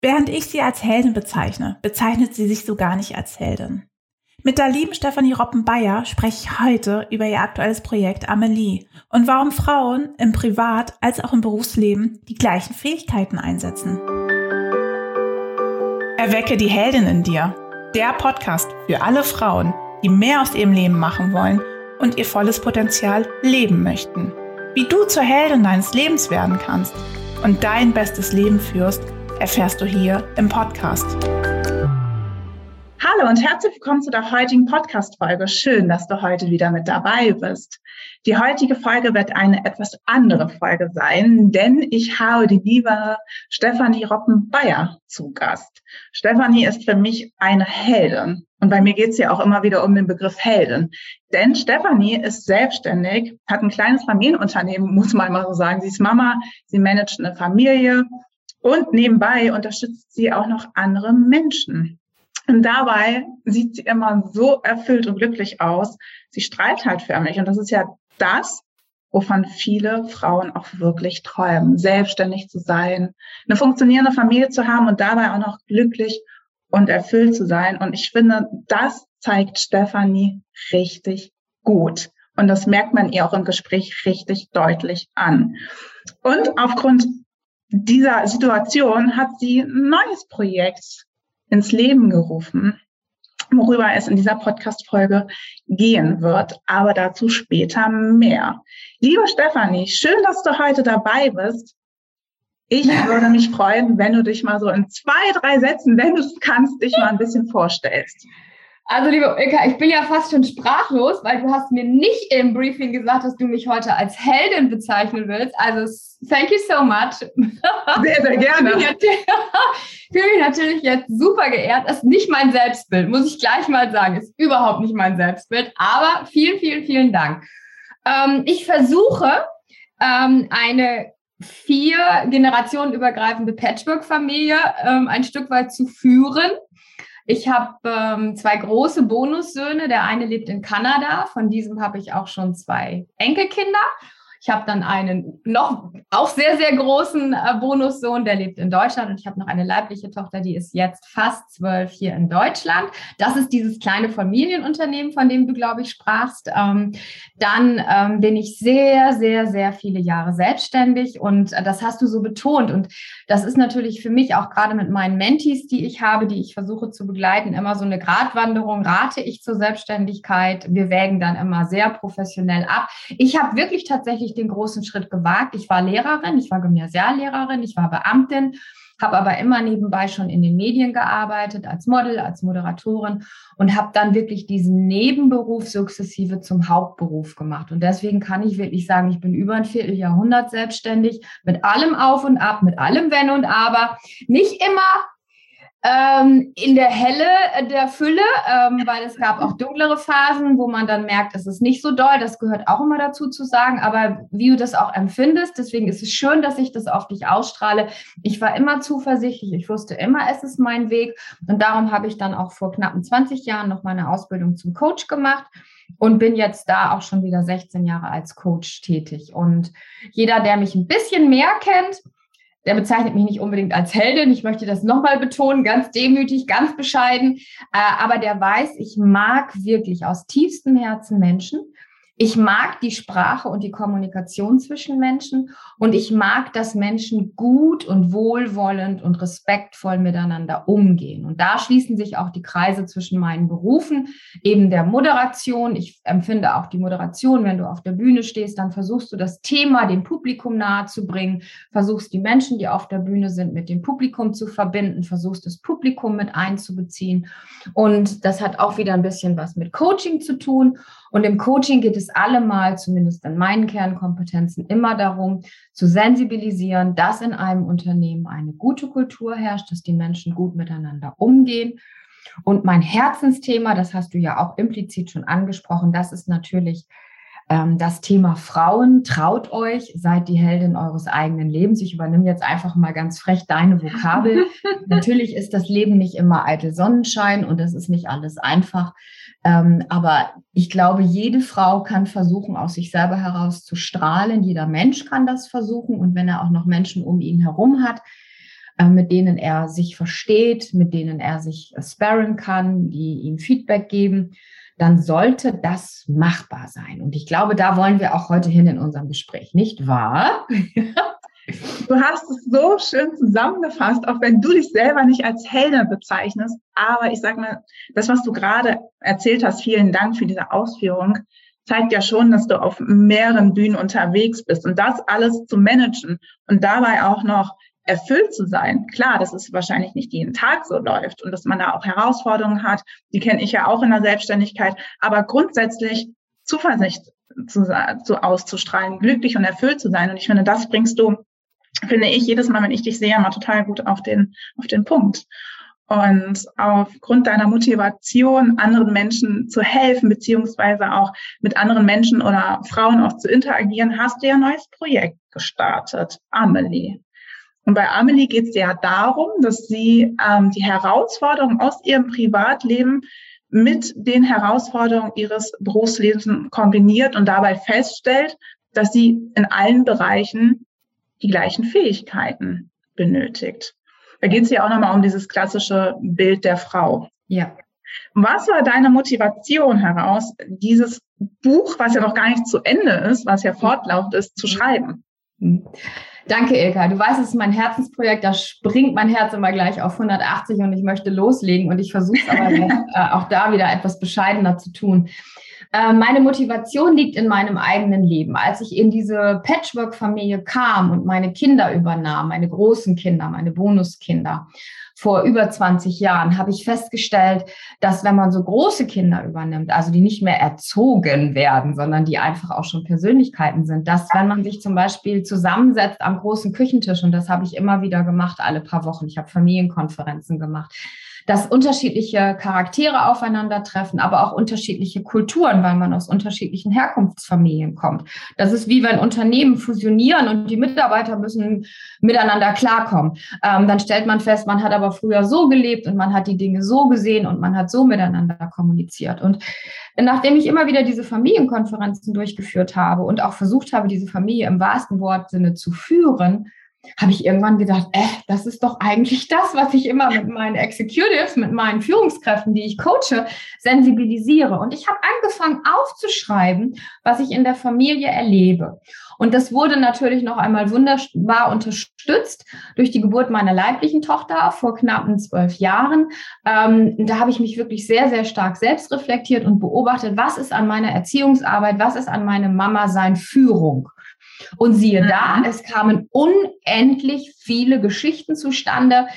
Während ich sie als Heldin bezeichne, bezeichnet sie sich so gar nicht als Heldin. Mit der lieben Stefanie Roppen-Bayer spreche ich heute über ihr aktuelles Projekt Amelie und warum Frauen im Privat- als auch im Berufsleben die gleichen Fähigkeiten einsetzen. Erwecke die Heldin in dir. Der Podcast für alle Frauen, die mehr aus ihrem Leben machen wollen und ihr volles Potenzial leben möchten. Wie du zur Heldin deines Lebens werden kannst und dein bestes Leben führst, erfährst du hier im Podcast. Hallo und herzlich willkommen zu der heutigen Podcast-Folge. Schön, dass du heute wieder mit dabei bist. Die heutige Folge wird eine etwas andere Folge sein, denn ich habe die liebe Stefanie Roppen-Bayer zu Gast. Stefanie ist für mich eine Heldin. Und bei mir geht es ja auch immer wieder um den Begriff Heldin. Denn Stefanie ist selbstständig, hat ein kleines Familienunternehmen, muss man mal so sagen. Sie ist Mama, sie managt eine Familie und nebenbei unterstützt sie auch noch andere Menschen. Und dabei sieht sie immer so erfüllt und glücklich aus. Sie strahlt halt förmlich. Und das ist ja das, wovon viele Frauen auch wirklich träumen, selbstständig zu sein, eine funktionierende Familie zu haben und dabei auch noch glücklich und erfüllt zu sein. Und ich finde, das zeigt Stefanie richtig gut. Und das merkt man ihr auch im Gespräch richtig deutlich an. Und aufgrund dieser Situation hat sie ein neues Projekt ins Leben gerufen, worüber es in dieser Podcast-Folge gehen wird. Aber dazu später mehr. Liebe Stefanie, schön, dass du heute dabei bist. Ich würde mich freuen, wenn du dich mal so in zwei, drei Sätzen, wenn du es kannst, dich mal ein bisschen vorstellst. Also, liebe Ilka, ich bin ja fast schon sprachlos, weil du hast mir nicht im Briefing gesagt, dass du mich heute als Heldin bezeichnen willst. Also, thank you so much. Sehr, sehr gerne. Ich fühle mich natürlich jetzt super geehrt. Das ist nicht mein Selbstbild, muss ich gleich mal sagen. Ist überhaupt nicht mein Selbstbild. Aber vielen, vielen, vielen Dank. Ähm, ich versuche, ähm, eine vier Generationen übergreifende Patchwork-Familie ähm, ein Stück weit zu führen ich habe ähm, zwei große Bonussöhne. Der eine lebt in Kanada. Von diesem habe ich auch schon zwei Enkelkinder. Ich habe dann einen noch auch sehr, sehr großen äh, Bonussohn, der lebt in Deutschland. Und ich habe noch eine leibliche Tochter, die ist jetzt fast zwölf hier in Deutschland. Das ist dieses kleine Familienunternehmen, von dem du, glaube ich, sprachst. Ähm, dann ähm, bin ich sehr, sehr, sehr viele Jahre selbstständig. Und äh, das hast du so betont. Und das ist natürlich für mich auch gerade mit meinen Mentees, die ich habe, die ich versuche zu begleiten, immer so eine Gratwanderung. Rate ich zur Selbstständigkeit? Wir wägen dann immer sehr professionell ab. Ich habe wirklich tatsächlich wirklich den großen Schritt gewagt. Ich war Lehrerin, ich war Gymnasiallehrerin, ich war Beamtin, habe aber immer nebenbei schon in den Medien gearbeitet, als Model, als Moderatorin und habe dann wirklich diesen Nebenberuf sukzessive zum Hauptberuf gemacht. Und deswegen kann ich wirklich sagen, ich bin über ein Vierteljahrhundert selbstständig, mit allem Auf und Ab, mit allem Wenn und Aber. Nicht immer ähm, in der Helle der Fülle, ähm, weil es gab auch dunklere Phasen, wo man dann merkt, es ist nicht so doll. Das gehört auch immer dazu zu sagen, aber wie du das auch empfindest, deswegen ist es schön, dass ich das auf dich ausstrahle. Ich war immer zuversichtlich, ich wusste immer, es ist mein Weg und darum habe ich dann auch vor knappen 20 Jahren noch meine Ausbildung zum Coach gemacht und bin jetzt da auch schon wieder 16 Jahre als Coach tätig. Und jeder, der mich ein bisschen mehr kennt, der bezeichnet mich nicht unbedingt als Heldin. Ich möchte das nochmal betonen, ganz demütig, ganz bescheiden. Äh, aber der weiß, ich mag wirklich aus tiefstem Herzen Menschen ich mag die Sprache und die Kommunikation zwischen Menschen und ich mag, dass Menschen gut und wohlwollend und respektvoll miteinander umgehen. Und da schließen sich auch die Kreise zwischen meinen Berufen, eben der Moderation. Ich empfinde auch die Moderation, wenn du auf der Bühne stehst, dann versuchst du das Thema dem Publikum nahezubringen, versuchst die Menschen, die auf der Bühne sind, mit dem Publikum zu verbinden, versuchst das Publikum mit einzubeziehen. Und das hat auch wieder ein bisschen was mit Coaching zu tun. Und im Coaching geht es allemal, zumindest in meinen Kernkompetenzen, immer darum, zu sensibilisieren, dass in einem Unternehmen eine gute Kultur herrscht, dass die Menschen gut miteinander umgehen. Und mein Herzensthema, das hast du ja auch implizit schon angesprochen, das ist natürlich das Thema Frauen. Traut euch, seid die Heldin eures eigenen Lebens. Ich übernehme jetzt einfach mal ganz frech deine Vokabel. natürlich ist das Leben nicht immer eitel Sonnenschein und es ist nicht alles einfach. Ähm, aber ich glaube, jede Frau kann versuchen, aus sich selber heraus zu strahlen. Jeder Mensch kann das versuchen. Und wenn er auch noch Menschen um ihn herum hat, äh, mit denen er sich versteht, mit denen er sich sparren kann, die ihm Feedback geben, dann sollte das machbar sein. Und ich glaube, da wollen wir auch heute hin in unserem Gespräch, nicht wahr? Du hast es so schön zusammengefasst, auch wenn du dich selber nicht als Heldin bezeichnest. Aber ich sag mal, das, was du gerade erzählt hast, vielen Dank für diese Ausführung, zeigt ja schon, dass du auf mehreren Bühnen unterwegs bist und das alles zu managen und dabei auch noch erfüllt zu sein. Klar, dass es wahrscheinlich nicht jeden Tag so läuft und dass man da auch Herausforderungen hat. Die kenne ich ja auch in der Selbstständigkeit. Aber grundsätzlich Zuversicht zu, zu auszustrahlen, glücklich und erfüllt zu sein. Und ich finde, das bringst du, finde ich, jedes Mal, wenn ich dich sehe, mal total gut auf den, auf den Punkt. Und aufgrund deiner Motivation, anderen Menschen zu helfen, beziehungsweise auch mit anderen Menschen oder Frauen auch zu interagieren, hast du ja ein neues Projekt gestartet, Amelie. Und bei Amelie geht es ja darum, dass sie ähm, die Herausforderungen aus ihrem Privatleben mit den Herausforderungen ihres Berufslebens kombiniert und dabei feststellt, dass sie in allen Bereichen die gleichen Fähigkeiten benötigt. Da geht es ja auch nochmal um dieses klassische Bild der Frau. Ja. Was war deine Motivation heraus, dieses Buch, was ja noch gar nicht zu Ende ist, was ja fortlaufend ist, zu schreiben? Danke, Ilka. Du weißt, es ist mein Herzensprojekt. Da springt mein Herz immer gleich auf 180 und ich möchte loslegen. Und ich versuche es aber äh, auch da wieder etwas bescheidener zu tun. Äh, meine Motivation liegt in meinem eigenen Leben. Als ich in diese Patchwork-Familie kam und meine Kinder übernahm, meine großen Kinder, meine Bonuskinder, vor über 20 Jahren habe ich festgestellt, dass wenn man so große Kinder übernimmt, also die nicht mehr erzogen werden, sondern die einfach auch schon Persönlichkeiten sind, dass wenn man sich zum Beispiel zusammensetzt am großen Küchentisch, und das habe ich immer wieder gemacht, alle paar Wochen, ich habe Familienkonferenzen gemacht, dass unterschiedliche Charaktere aufeinandertreffen, aber auch unterschiedliche Kulturen, weil man aus unterschiedlichen Herkunftsfamilien kommt. Das ist wie wenn Unternehmen fusionieren und die Mitarbeiter müssen miteinander klarkommen. Ähm, dann stellt man fest, man hat aber früher so gelebt und man hat die Dinge so gesehen und man hat so miteinander kommuniziert. Und nachdem ich immer wieder diese Familienkonferenzen durchgeführt habe und auch versucht habe, diese Familie im wahrsten Wortsinne zu führen, habe ich irgendwann gedacht, äh, das ist doch eigentlich das, was ich immer mit meinen Executives, mit meinen Führungskräften, die ich coache, sensibilisiere. Und ich habe angefangen aufzuschreiben, was ich in der Familie erlebe. Und das wurde natürlich noch einmal wunderbar unterstützt durch die Geburt meiner leiblichen Tochter vor knappen zwölf Jahren. Ähm, da habe ich mich wirklich sehr, sehr stark selbst reflektiert und beobachtet, was ist an meiner Erziehungsarbeit, was ist an meinem Mama-Sein Führung. Und siehe da, mhm. es kamen unendlich viele Geschichten zustande,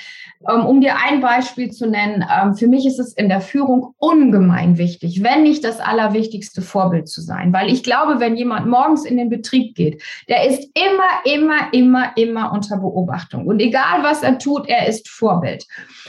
um dir ein Beispiel zu nennen, ähm, für mich ist es in der Führung ungemein wichtig, wenn nicht das allerwichtigste Vorbild zu sein. Weil ich glaube, wenn jemand morgens in den Betrieb geht, der ist immer, immer, immer, immer unter Beobachtung. Und egal, was er tut, er ist Vorbild.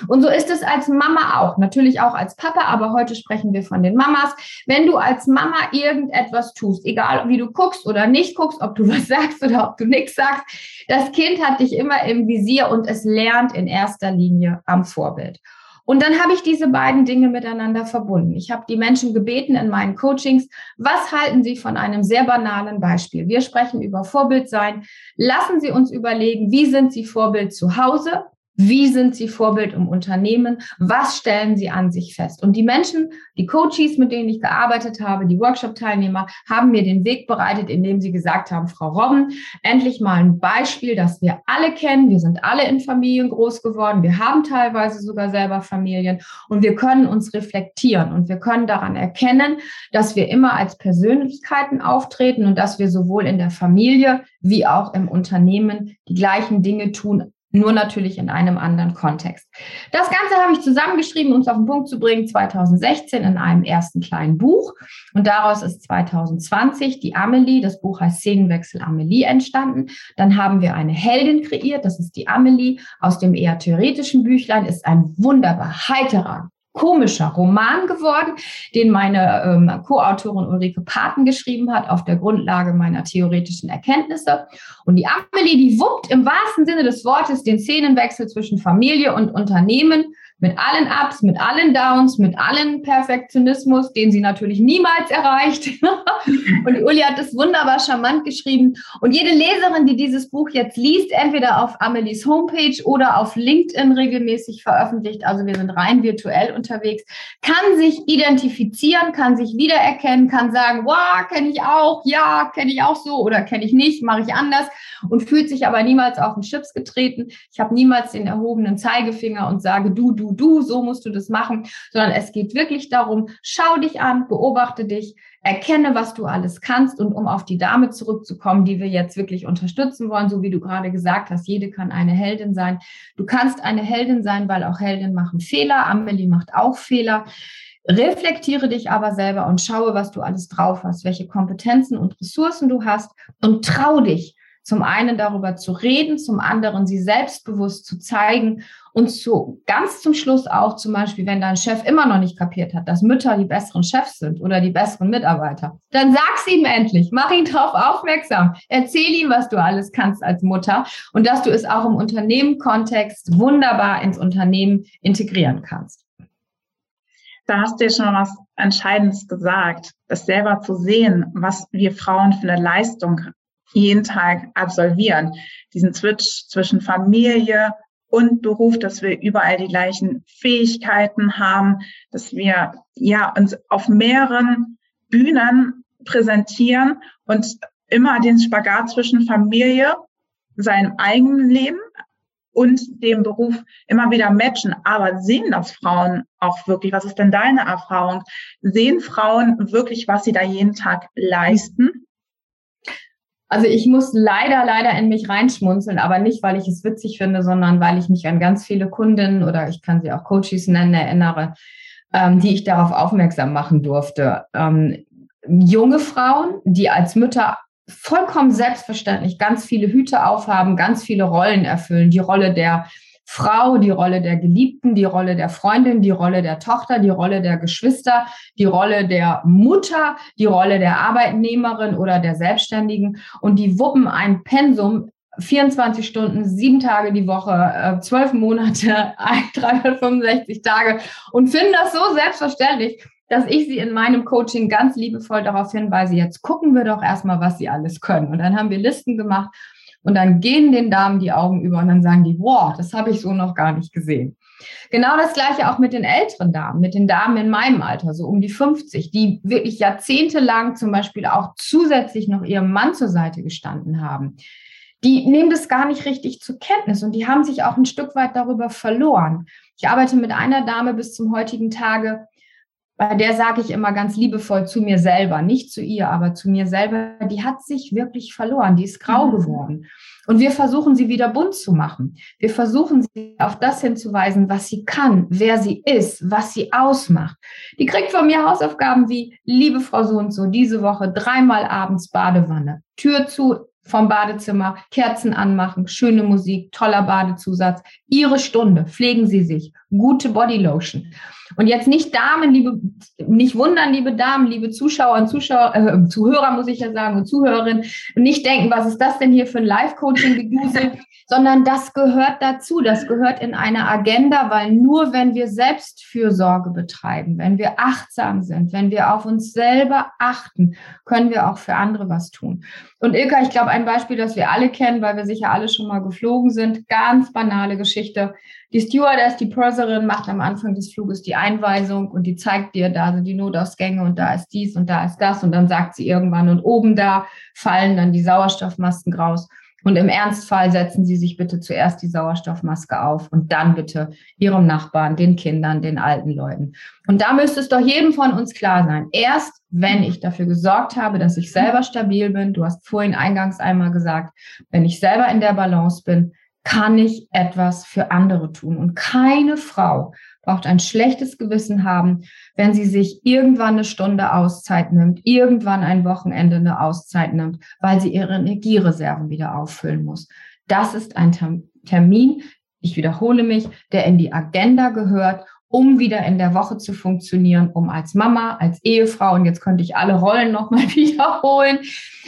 Und so ist es als Mama auch, natürlich auch als Papa, aber heute sprechen wir von den Mamas. Wenn du als Mama irgendetwas tust, egal wie du guckst oder nicht guckst, ob du was sagst oder ob du nichts sagst, das Kind hat dich immer im Visier und es lernt in erster Linie Linie am Vorbild. Und dann habe ich diese beiden Dinge miteinander verbunden. Ich habe die Menschen gebeten in meinen Coachings, was halten Sie von einem sehr banalen Beispiel? Wir sprechen über Vorbild sein. Lassen Sie uns überlegen, wie sind Sie Vorbild zu Hause? Wie sind Sie Vorbild im Unternehmen? Was stellen Sie an sich fest? Und die Menschen, die Coaches, mit denen ich gearbeitet habe, die Workshop-Teilnehmer, haben mir den Weg bereitet, indem sie gesagt haben, Frau Robben, endlich mal ein Beispiel, das wir alle kennen. Wir sind alle in Familien groß geworden. Wir haben teilweise sogar selber Familien und wir können uns reflektieren und wir können daran erkennen, dass wir immer als Persönlichkeiten auftreten und dass wir sowohl in der Familie wie auch im Unternehmen die gleichen Dinge tun, nur natürlich in einem anderen Kontext. Das Ganze habe ich zusammengeschrieben, um es auf den Punkt zu bringen, 2016 in einem ersten kleinen Buch. Und daraus ist 2020 die Amelie, das Buch heißt Szenenwechsel Amelie entstanden. Dann haben wir eine Heldin kreiert, das ist die Amelie. Aus dem eher theoretischen Büchlein ist ein wunderbar heiterer, komischer Roman geworden, den meine ähm, Co-Autorin Ulrike Paten geschrieben hat auf der Grundlage meiner theoretischen Erkenntnisse. Und die Amelie, die wuppt im wahrsten Sinne des Wortes den Szenenwechsel zwischen Familie und Unternehmen mit allen Ups, mit allen Downs, mit allen Perfektionismus, den sie natürlich niemals erreicht. und Uli hat das wunderbar charmant geschrieben. Und jede Leserin, die dieses Buch jetzt liest, entweder auf Amelies Homepage oder auf LinkedIn regelmäßig veröffentlicht, also wir sind rein virtuell unterwegs, kann sich identifizieren, kann sich wiedererkennen, kann sagen, wow, kenne ich auch, ja, kenne ich auch so oder kenne ich nicht, mache ich anders und fühlt sich aber niemals auf den Chips getreten. Ich habe niemals den erhobenen Zeigefinger und sage, du, du, du, so musst du das machen, sondern es geht wirklich darum, schau dich an, beobachte dich, erkenne, was du alles kannst und um auf die Dame zurückzukommen, die wir jetzt wirklich unterstützen wollen, so wie du gerade gesagt hast, jede kann eine Heldin sein. Du kannst eine Heldin sein, weil auch Heldinnen machen Fehler. Amelie macht auch Fehler. Reflektiere dich aber selber und schaue, was du alles drauf hast, welche Kompetenzen und Ressourcen du hast und trau dich, zum einen darüber zu reden, zum anderen sie selbstbewusst zu zeigen und zu ganz zum Schluss auch zum Beispiel, wenn dein Chef immer noch nicht kapiert hat, dass Mütter die besseren Chefs sind oder die besseren Mitarbeiter, dann sag's ihm endlich, mach ihn darauf aufmerksam, erzähl ihm, was du alles kannst als Mutter und dass du es auch im Unternehmenkontext wunderbar ins Unternehmen integrieren kannst. Da hast du ja schon was Entscheidendes gesagt, das selber zu sehen, was wir Frauen für eine Leistung jeden Tag absolvieren. Diesen Switch zwischen Familie und Beruf, dass wir überall die gleichen Fähigkeiten haben, dass wir ja uns auf mehreren Bühnen präsentieren und immer den Spagat zwischen Familie, seinem eigenen Leben und dem Beruf immer wieder matchen. Aber sehen das Frauen auch wirklich? Was ist denn deine Erfahrung? Sehen Frauen wirklich, was sie da jeden Tag leisten? Also ich muss leider, leider in mich reinschmunzeln, aber nicht, weil ich es witzig finde, sondern weil ich mich an ganz viele Kundinnen oder ich kann sie auch Coaches nennen, erinnere, ähm, die ich darauf aufmerksam machen durfte. Ähm, junge Frauen, die als Mütter vollkommen selbstverständlich ganz viele Hüte aufhaben, ganz viele Rollen erfüllen. Die Rolle der Frau, die Rolle der Geliebten, die Rolle der Freundin, die Rolle der Tochter, die Rolle der Geschwister, die Rolle der Mutter, die Rolle der Arbeitnehmerin oder der Selbstständigen. Und die wuppen ein Pensum 24 Stunden, sieben Tage die Woche, äh, zwölf Monate, 365 Tage und finden das so selbstverständlich, dass ich sie in meinem Coaching ganz liebevoll darauf hinweise, jetzt gucken wir doch erstmal, was sie alles können. Und dann haben wir Listen gemacht und dann gehen den Damen die Augen über und dann sagen die, wow, das habe ich so noch gar nicht gesehen. Genau das gleiche auch mit den älteren Damen, mit den Damen in meinem Alter, so um die 50, die wirklich jahrzehntelang zum Beispiel auch zusätzlich noch ihrem Mann zur Seite gestanden haben. Die nehmen das gar nicht richtig zur Kenntnis und die haben sich auch ein Stück weit darüber verloren. Ich arbeite mit einer Dame bis zum heutigen Tage, bei der sage ich immer ganz liebevoll zu mir selber, nicht zu ihr, aber zu mir selber, die hat sich wirklich verloren, die ist grau mhm. geworden. Und wir versuchen sie wieder bunt zu machen. Wir versuchen sie auf das hinzuweisen, was sie kann, wer sie ist, was sie ausmacht. Die kriegt von mir Hausaufgaben wie, liebe Frau so und so, diese Woche dreimal abends Badewanne, Tür zu, vom Badezimmer, Kerzen anmachen, schöne Musik, toller Badezusatz, Ihre Stunde, pflegen Sie sich, gute Bodylotion. Und jetzt nicht Damen, liebe, nicht wundern, liebe Damen, liebe Zuschauer und Zuschauer, äh, Zuhörer muss ich ja sagen und Zuhörerinnen, nicht denken, was ist das denn hier für ein Live-Coaching-Gedusel, sondern das gehört dazu, das gehört in eine Agenda, weil nur wenn wir Selbstfürsorge betreiben, wenn wir achtsam sind, wenn wir auf uns selber achten, können wir auch für andere was tun. Und Ilka, ich glaube, ein Beispiel, das wir alle kennen, weil wir sicher alle schon mal geflogen sind, ganz banale Geschichte. Die Stewardess, die Purserin, macht am Anfang des Fluges die Einweisung und die zeigt dir, da sind die Notausgänge und da ist dies und da ist das und dann sagt sie irgendwann und oben da fallen dann die Sauerstoffmasken raus. Und im Ernstfall setzen Sie sich bitte zuerst die Sauerstoffmaske auf und dann bitte Ihrem Nachbarn, den Kindern, den alten Leuten. Und da müsste es doch jedem von uns klar sein. Erst wenn ich dafür gesorgt habe, dass ich selber stabil bin, du hast vorhin eingangs einmal gesagt, wenn ich selber in der Balance bin, kann ich etwas für andere tun. Und keine Frau braucht ein schlechtes Gewissen haben, wenn sie sich irgendwann eine Stunde Auszeit nimmt, irgendwann ein Wochenende eine Auszeit nimmt, weil sie ihre Energiereserven wieder auffüllen muss. Das ist ein Termin, ich wiederhole mich, der in die Agenda gehört um wieder in der Woche zu funktionieren, um als Mama, als Ehefrau, und jetzt könnte ich alle Rollen nochmal wiederholen,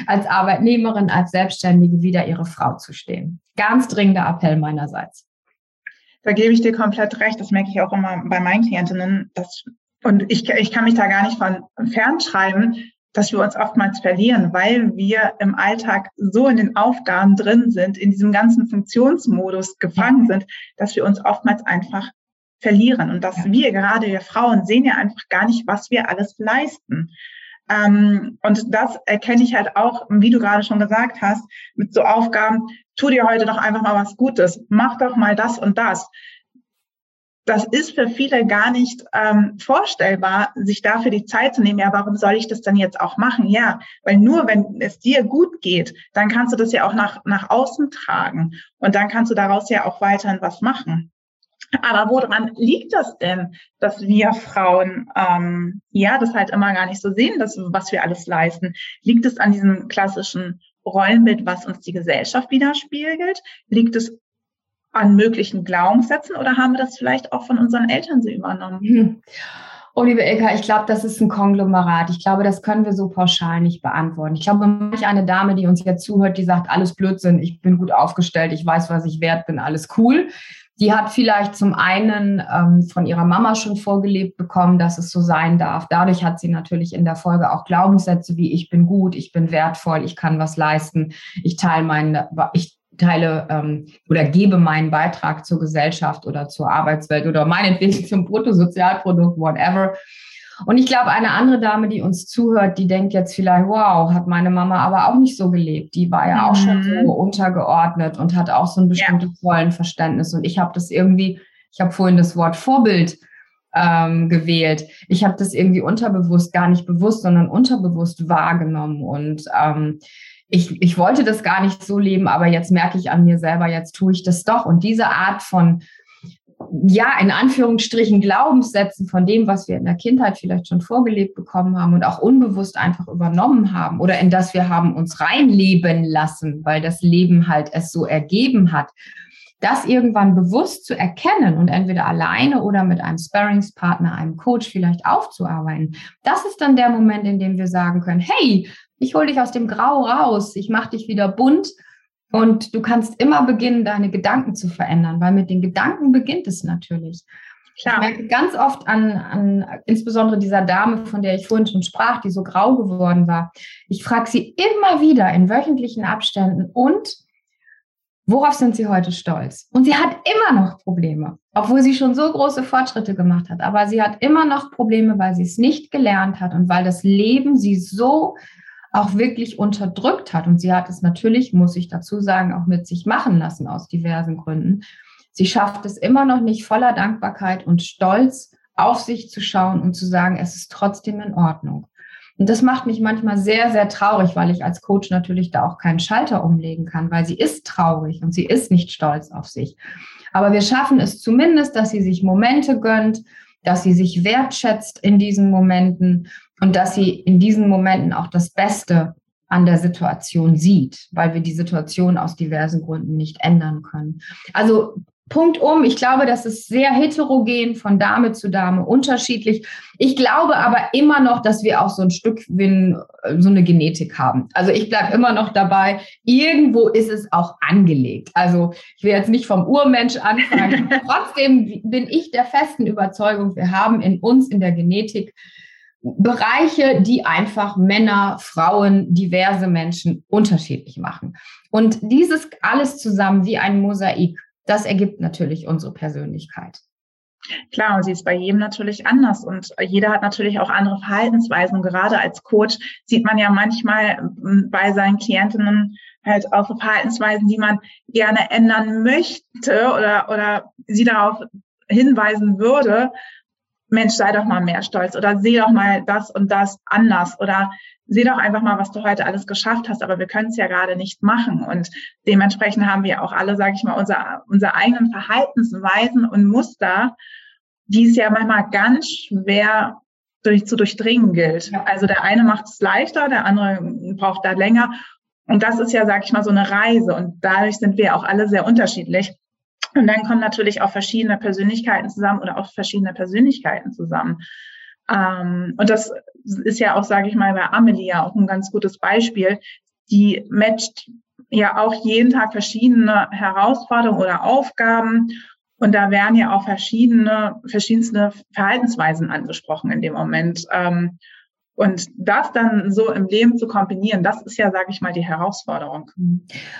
als Arbeitnehmerin, als Selbstständige wieder ihre Frau zu stehen. Ganz dringender Appell meinerseits. Da gebe ich dir komplett recht. Das merke ich auch immer bei meinen Klientinnen. Dass, und ich, ich kann mich da gar nicht von fernschreiben, dass wir uns oftmals verlieren, weil wir im Alltag so in den Aufgaben drin sind, in diesem ganzen Funktionsmodus gefangen sind, dass wir uns oftmals einfach verlieren und dass wir gerade wir Frauen sehen ja einfach gar nicht, was wir alles leisten. Ähm, und das erkenne ich halt auch, wie du gerade schon gesagt hast, mit so Aufgaben, tu dir heute doch einfach mal was Gutes, mach doch mal das und das das ist für viele gar nicht ähm, vorstellbar, sich dafür die Zeit zu nehmen. Ja, warum soll ich das dann jetzt auch machen? Ja, weil nur wenn es dir gut geht, dann kannst du das ja auch nach, nach außen tragen und dann kannst du daraus ja auch weiterhin was machen. Aber woran liegt das denn, dass wir Frauen ähm, ja das halt immer gar nicht so sehen, dass, was wir alles leisten? Liegt es an diesem klassischen Rollenbild, was uns die Gesellschaft widerspiegelt? Liegt es an möglichen Glaubenssätzen oder haben wir das vielleicht auch von unseren Eltern so übernommen? Hm. Oh, liebe Ilka, ich glaube, das ist ein Konglomerat. Ich glaube, das können wir so pauschal nicht beantworten. Ich glaube, manch eine Dame, die uns jetzt zuhört, die sagt, alles Blödsinn, ich bin gut aufgestellt, ich weiß, was ich wert bin, alles cool. Die hat vielleicht zum einen ähm, von ihrer Mama schon vorgelebt bekommen, dass es so sein darf. Dadurch hat sie natürlich in der Folge auch Glaubenssätze wie ich bin gut, ich bin wertvoll, ich kann was leisten, ich teile meine, ich teile ähm, oder gebe meinen Beitrag zur Gesellschaft oder zur Arbeitswelt oder meinetwegen zum Bruttosozialprodukt, whatever. Und ich glaube, eine andere Dame, die uns zuhört, die denkt jetzt vielleicht, wow, hat meine Mama aber auch nicht so gelebt. Die war ja auch mhm. schon so untergeordnet und hat auch so ein bestimmtes ja. Rollenverständnis. Und ich habe das irgendwie, ich habe vorhin das Wort Vorbild ähm, gewählt. Ich habe das irgendwie unterbewusst, gar nicht bewusst, sondern unterbewusst wahrgenommen. Und ähm, ich, ich wollte das gar nicht so leben, aber jetzt merke ich an mir selber, jetzt tue ich das doch. Und diese Art von, ja, in Anführungsstrichen Glaubenssätzen von dem, was wir in der Kindheit vielleicht schon vorgelebt bekommen haben und auch unbewusst einfach übernommen haben oder in das wir haben uns reinleben lassen, weil das Leben halt es so ergeben hat, das irgendwann bewusst zu erkennen und entweder alleine oder mit einem Sparringspartner, einem Coach vielleicht aufzuarbeiten, das ist dann der Moment, in dem wir sagen können, hey, ich hole dich aus dem Grau raus, ich mache dich wieder bunt und du kannst immer beginnen, deine Gedanken zu verändern, weil mit den Gedanken beginnt es natürlich. Klar. Ich merke ganz oft an, an insbesondere dieser Dame, von der ich vorhin schon sprach, die so grau geworden war. Ich frage sie immer wieder in wöchentlichen Abständen und worauf sind Sie heute stolz? Und sie hat immer noch Probleme, obwohl sie schon so große Fortschritte gemacht hat. Aber sie hat immer noch Probleme, weil sie es nicht gelernt hat und weil das Leben sie so auch wirklich unterdrückt hat. Und sie hat es natürlich, muss ich dazu sagen, auch mit sich machen lassen aus diversen Gründen. Sie schafft es immer noch nicht voller Dankbarkeit und Stolz auf sich zu schauen und zu sagen, es ist trotzdem in Ordnung. Und das macht mich manchmal sehr, sehr traurig, weil ich als Coach natürlich da auch keinen Schalter umlegen kann, weil sie ist traurig und sie ist nicht stolz auf sich. Aber wir schaffen es zumindest, dass sie sich Momente gönnt, dass sie sich wertschätzt in diesen Momenten und dass sie in diesen Momenten auch das Beste an der Situation sieht, weil wir die Situation aus diversen Gründen nicht ändern können. Also Punkt um. Ich glaube, das ist sehr heterogen von Dame zu Dame unterschiedlich. Ich glaube aber immer noch, dass wir auch so ein Stück wie so eine Genetik haben. Also ich bleibe immer noch dabei. Irgendwo ist es auch angelegt. Also ich will jetzt nicht vom Urmensch anfangen. Trotzdem bin ich der festen Überzeugung, wir haben in uns in der Genetik Bereiche, die einfach Männer, Frauen, diverse Menschen unterschiedlich machen. Und dieses alles zusammen wie ein Mosaik, das ergibt natürlich unsere Persönlichkeit. Klar, und sie ist bei jedem natürlich anders und jeder hat natürlich auch andere Verhaltensweisen. Gerade als Coach sieht man ja manchmal hm, bei seinen Klientinnen halt auch Verhaltensweisen, die man gerne ändern möchte oder, oder sie darauf hinweisen würde, Mensch, sei doch mal mehr stolz oder seh doch mal das und das anders oder seh doch einfach mal, was du heute alles geschafft hast, aber wir können es ja gerade nicht machen. Und dementsprechend haben wir auch alle, sage ich mal, unser, unsere eigenen Verhaltensweisen und Muster, die es ja manchmal ganz schwer durch, zu durchdringen gilt. Also der eine macht es leichter, der andere braucht da länger. Und das ist ja, sage ich mal, so eine Reise. Und dadurch sind wir auch alle sehr unterschiedlich. Und dann kommen natürlich auch verschiedene Persönlichkeiten zusammen oder auch verschiedene Persönlichkeiten zusammen. Ähm, und das ist ja auch, sage ich mal, bei Amelie ja auch ein ganz gutes Beispiel. Die matcht ja auch jeden Tag verschiedene Herausforderungen oder Aufgaben Und da werden ja auch verschiedene, verschiedenste Verhaltensweisen angesprochen in dem Moment. Ähm, und das dann so im Leben zu kombinieren, das ist ja, sage ich mal, die Herausforderung.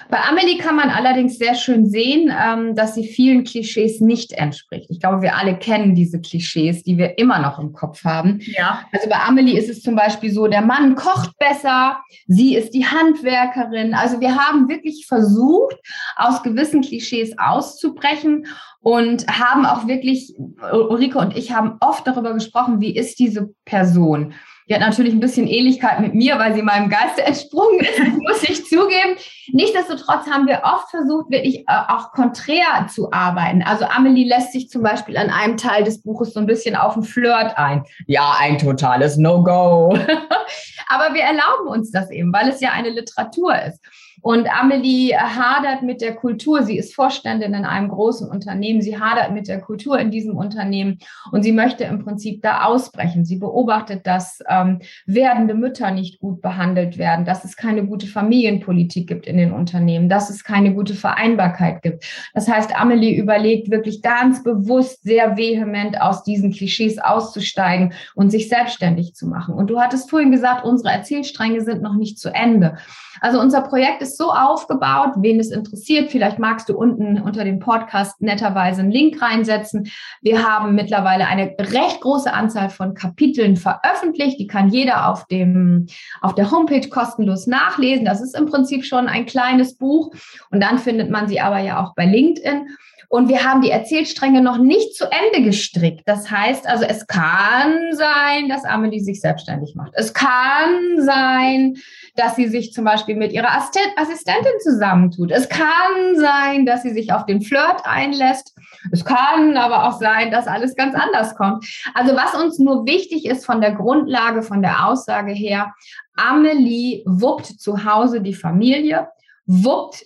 Bei Amelie kann man allerdings sehr schön sehen, ähm, dass sie vielen Klischees nicht entspricht. Ich glaube, wir alle kennen diese Klischees, die wir immer noch im Kopf haben. Ja. Also bei Amelie ist es zum Beispiel so, der Mann kocht besser, sie ist die Handwerkerin. Also wir haben wirklich versucht, aus gewissen Klischees auszubrechen und haben auch wirklich, Ulrike und ich haben oft darüber gesprochen, wie ist diese Person? Die hat natürlich ein bisschen Ähnlichkeit mit mir, weil sie meinem Geiste entsprungen ist, muss ich zugeben. Nichtsdestotrotz haben wir oft versucht, wirklich äh, auch konträr zu arbeiten. Also Amelie lässt sich zum Beispiel an einem Teil des Buches so ein bisschen auf den Flirt ein. Ja, ein totales No-Go. Aber wir erlauben uns das eben, weil es ja eine Literatur ist. Und Amelie hadert mit der Kultur. Sie ist Vorständin in einem großen Unternehmen. Sie hadert mit der Kultur in diesem Unternehmen und sie möchte im Prinzip da ausbrechen. Sie beobachtet, dass ähm, werdende Mütter nicht gut behandelt werden, dass es keine gute Familienpolitik gibt in den Unternehmen, dass es keine gute Vereinbarkeit gibt. Das heißt, Amelie überlegt wirklich ganz bewusst, sehr vehement aus diesen Klischees auszusteigen und sich selbstständig zu machen. Und du hattest vorhin gesagt, unsere Erzählstränge sind noch nicht zu Ende. Also unser Projekt ist so aufgebaut, wen es interessiert, vielleicht magst du unten unter dem Podcast netterweise einen Link reinsetzen. Wir haben mittlerweile eine recht große Anzahl von Kapiteln veröffentlicht. Die kann jeder auf dem, auf der Homepage kostenlos nachlesen. Das ist im Prinzip schon ein kleines Buch. Und dann findet man sie aber ja auch bei LinkedIn. Und wir haben die Erzählstränge noch nicht zu Ende gestrickt. Das heißt also, es kann sein, dass Amelie sich selbstständig macht. Es kann sein, dass sie sich zum Beispiel mit ihrer Assistentin zusammentut. Es kann sein, dass sie sich auf den Flirt einlässt. Es kann aber auch sein, dass alles ganz anders kommt. Also was uns nur wichtig ist von der Grundlage, von der Aussage her, Amelie wuppt zu Hause die Familie, wuppt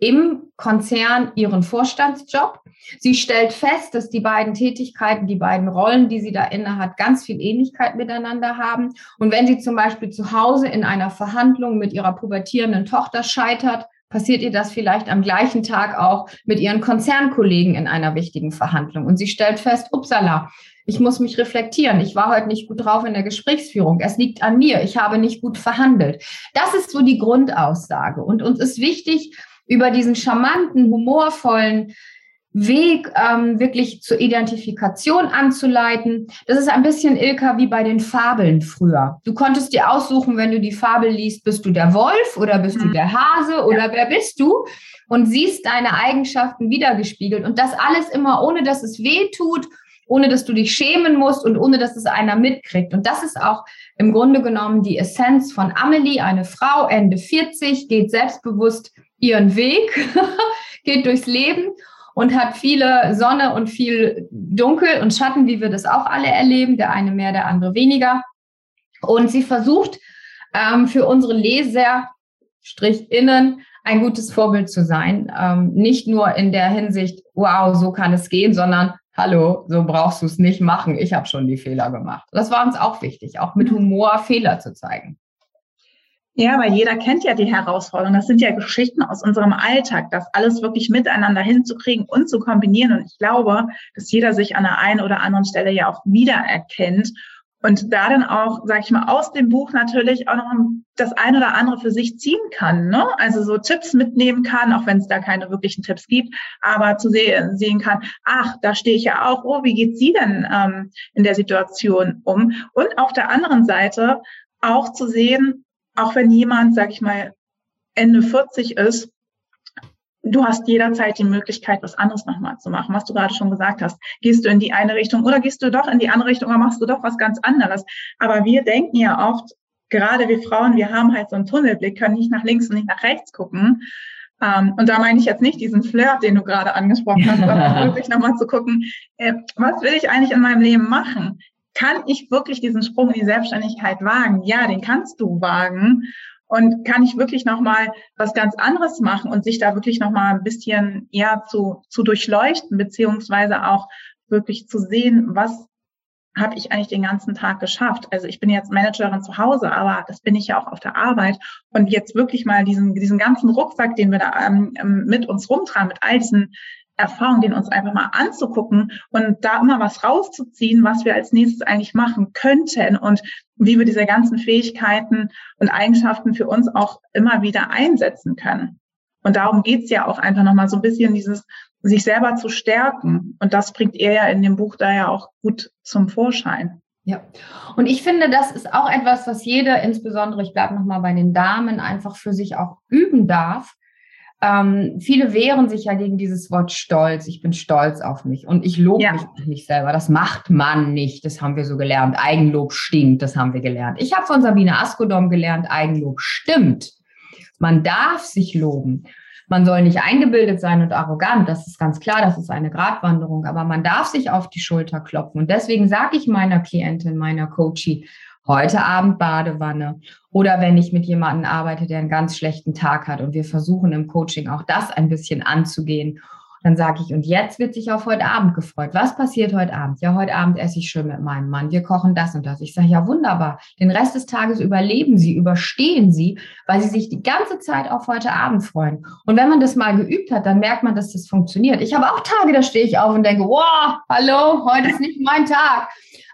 im Konzern ihren Vorstandsjob. Sie stellt fest, dass die beiden Tätigkeiten, die beiden Rollen, die sie da inne hat, ganz viel Ähnlichkeit miteinander haben. Und wenn sie zum Beispiel zu Hause in einer Verhandlung mit ihrer pubertierenden Tochter scheitert, passiert ihr das vielleicht am gleichen Tag auch mit ihren Konzernkollegen in einer wichtigen Verhandlung. Und sie stellt fest, upsala, ich muss mich reflektieren. Ich war heute nicht gut drauf in der Gesprächsführung. Es liegt an mir. Ich habe nicht gut verhandelt. Das ist so die Grundaussage. Und uns ist wichtig, über diesen charmanten, humorvollen Weg ähm, wirklich zur Identifikation anzuleiten. Das ist ein bisschen, Ilka, wie bei den Fabeln früher. Du konntest dir aussuchen, wenn du die Fabel liest, bist du der Wolf oder bist mhm. du der Hase oder ja. wer bist du? Und siehst deine Eigenschaften wiedergespiegelt. Und das alles immer, ohne dass es weh tut, ohne dass du dich schämen musst und ohne dass es einer mitkriegt. Und das ist auch im Grunde genommen die Essenz von Amelie, eine Frau, Ende 40, geht selbstbewusst ihren Weg, geht durchs Leben und hat viele Sonne und viel Dunkel und Schatten, wie wir das auch alle erleben, der eine mehr, der andere weniger. Und sie versucht ähm, für unsere Leser, Strich innen, ein gutes Vorbild zu sein. Ähm, nicht nur in der Hinsicht, wow, so kann es gehen, sondern hallo, so brauchst du es nicht machen. Ich habe schon die Fehler gemacht. Das war uns auch wichtig, auch mit Humor Fehler zu zeigen. Ja, weil jeder kennt ja die Herausforderungen. Das sind ja Geschichten aus unserem Alltag, das alles wirklich miteinander hinzukriegen und zu kombinieren. Und ich glaube, dass jeder sich an der einen oder anderen Stelle ja auch wiedererkennt und da dann auch, sag ich mal, aus dem Buch natürlich auch noch das eine oder andere für sich ziehen kann. Ne? Also so Tipps mitnehmen kann, auch wenn es da keine wirklichen Tipps gibt, aber zu sehen, sehen kann, ach, da stehe ich ja auch, oh, wie geht sie denn ähm, in der Situation um? Und auf der anderen Seite auch zu sehen, auch wenn jemand, sag ich mal, Ende 40 ist, du hast jederzeit die Möglichkeit, was anderes nochmal zu machen, was du gerade schon gesagt hast. Gehst du in die eine Richtung oder gehst du doch in die andere Richtung oder machst du doch was ganz anderes? Aber wir denken ja oft, gerade wir Frauen, wir haben halt so einen Tunnelblick, können nicht nach links und nicht nach rechts gucken. Ähm, und da meine ich jetzt nicht diesen Flirt, den du gerade angesprochen hast, sondern wirklich nochmal zu gucken, äh, was will ich eigentlich in meinem Leben machen? Kann ich wirklich diesen Sprung in die Selbstständigkeit wagen? Ja, den kannst du wagen. Und kann ich wirklich nochmal was ganz anderes machen und sich da wirklich nochmal ein bisschen ja zu, zu durchleuchten, beziehungsweise auch wirklich zu sehen, was habe ich eigentlich den ganzen Tag geschafft? Also ich bin jetzt Managerin zu Hause, aber das bin ich ja auch auf der Arbeit. Und jetzt wirklich mal diesen, diesen ganzen Rucksack, den wir da ähm, mit uns rumtragen, mit all diesen Erfahrung, den uns einfach mal anzugucken und da immer was rauszuziehen, was wir als nächstes eigentlich machen könnten und wie wir diese ganzen Fähigkeiten und Eigenschaften für uns auch immer wieder einsetzen können. Und darum geht's ja auch einfach nochmal so ein bisschen dieses sich selber zu stärken. Und das bringt er ja in dem Buch da ja auch gut zum Vorschein. Ja, und ich finde, das ist auch etwas, was jeder, insbesondere, ich bleibe nochmal bei den Damen, einfach für sich auch üben darf. Ähm, viele wehren sich ja gegen dieses Wort Stolz. Ich bin stolz auf mich und ich lobe ja. mich nicht selber. Das macht man nicht. Das haben wir so gelernt. Eigenlob stinkt. Das haben wir gelernt. Ich habe von Sabine Askodom gelernt, Eigenlob stimmt. Man darf sich loben. Man soll nicht eingebildet sein und arrogant, das ist ganz klar, das ist eine Gratwanderung, aber man darf sich auf die Schulter klopfen. Und deswegen sage ich meiner Klientin, meiner Coachie, heute Abend Badewanne. Oder wenn ich mit jemandem arbeite, der einen ganz schlechten Tag hat und wir versuchen im Coaching auch das ein bisschen anzugehen dann sage ich, und jetzt wird sich auf heute Abend gefreut. Was passiert heute Abend? Ja, heute Abend esse ich schön mit meinem Mann. Wir kochen das und das. Ich sage, ja, wunderbar. Den Rest des Tages überleben Sie, überstehen Sie, weil Sie sich die ganze Zeit auf heute Abend freuen. Und wenn man das mal geübt hat, dann merkt man, dass das funktioniert. Ich habe auch Tage, da stehe ich auf und denke, wow, hallo, heute ist nicht mein Tag.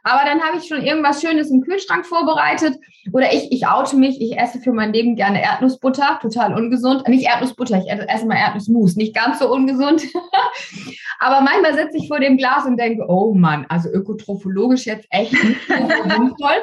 Aber dann habe ich schon irgendwas Schönes im Kühlschrank vorbereitet. Oder ich, ich oute mich, ich esse für mein Leben gerne Erdnussbutter, total ungesund. Nicht Erdnussbutter, ich esse mal Erdnussmus, nicht ganz so ungesund. Aber manchmal sitze ich vor dem Glas und denke, oh Mann, also ökotrophologisch jetzt echt nicht so sinnvoll.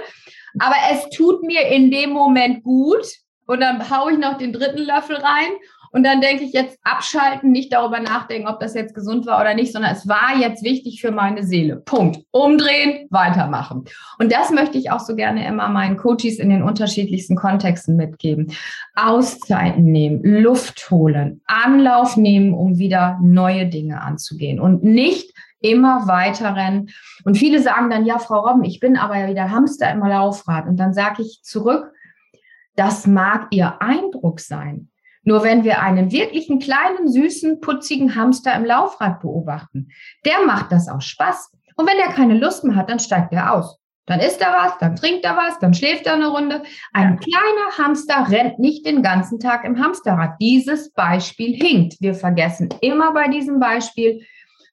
Aber es tut mir in dem Moment gut. Und dann haue ich noch den dritten Löffel rein und dann denke ich jetzt abschalten, nicht darüber nachdenken, ob das jetzt gesund war oder nicht, sondern es war jetzt wichtig für meine Seele. Punkt. Umdrehen, weitermachen. Und das möchte ich auch so gerne immer meinen Coaches in den unterschiedlichsten Kontexten mitgeben. Auszeiten nehmen, Luft holen, Anlauf nehmen, um wieder neue Dinge anzugehen und nicht immer weiter rennen. Und viele sagen dann, ja, Frau Robben, ich bin aber ja wieder Hamster im Laufrad. Und dann sage ich zurück, das mag Ihr Eindruck sein. Nur wenn wir einen wirklichen kleinen, süßen, putzigen Hamster im Laufrad beobachten, der macht das aus Spaß. Und wenn er keine Lust mehr hat, dann steigt er aus. Dann isst er was, dann trinkt er was, dann schläft er eine Runde. Ein kleiner Hamster rennt nicht den ganzen Tag im Hamsterrad. Dieses Beispiel hinkt. Wir vergessen immer bei diesem Beispiel,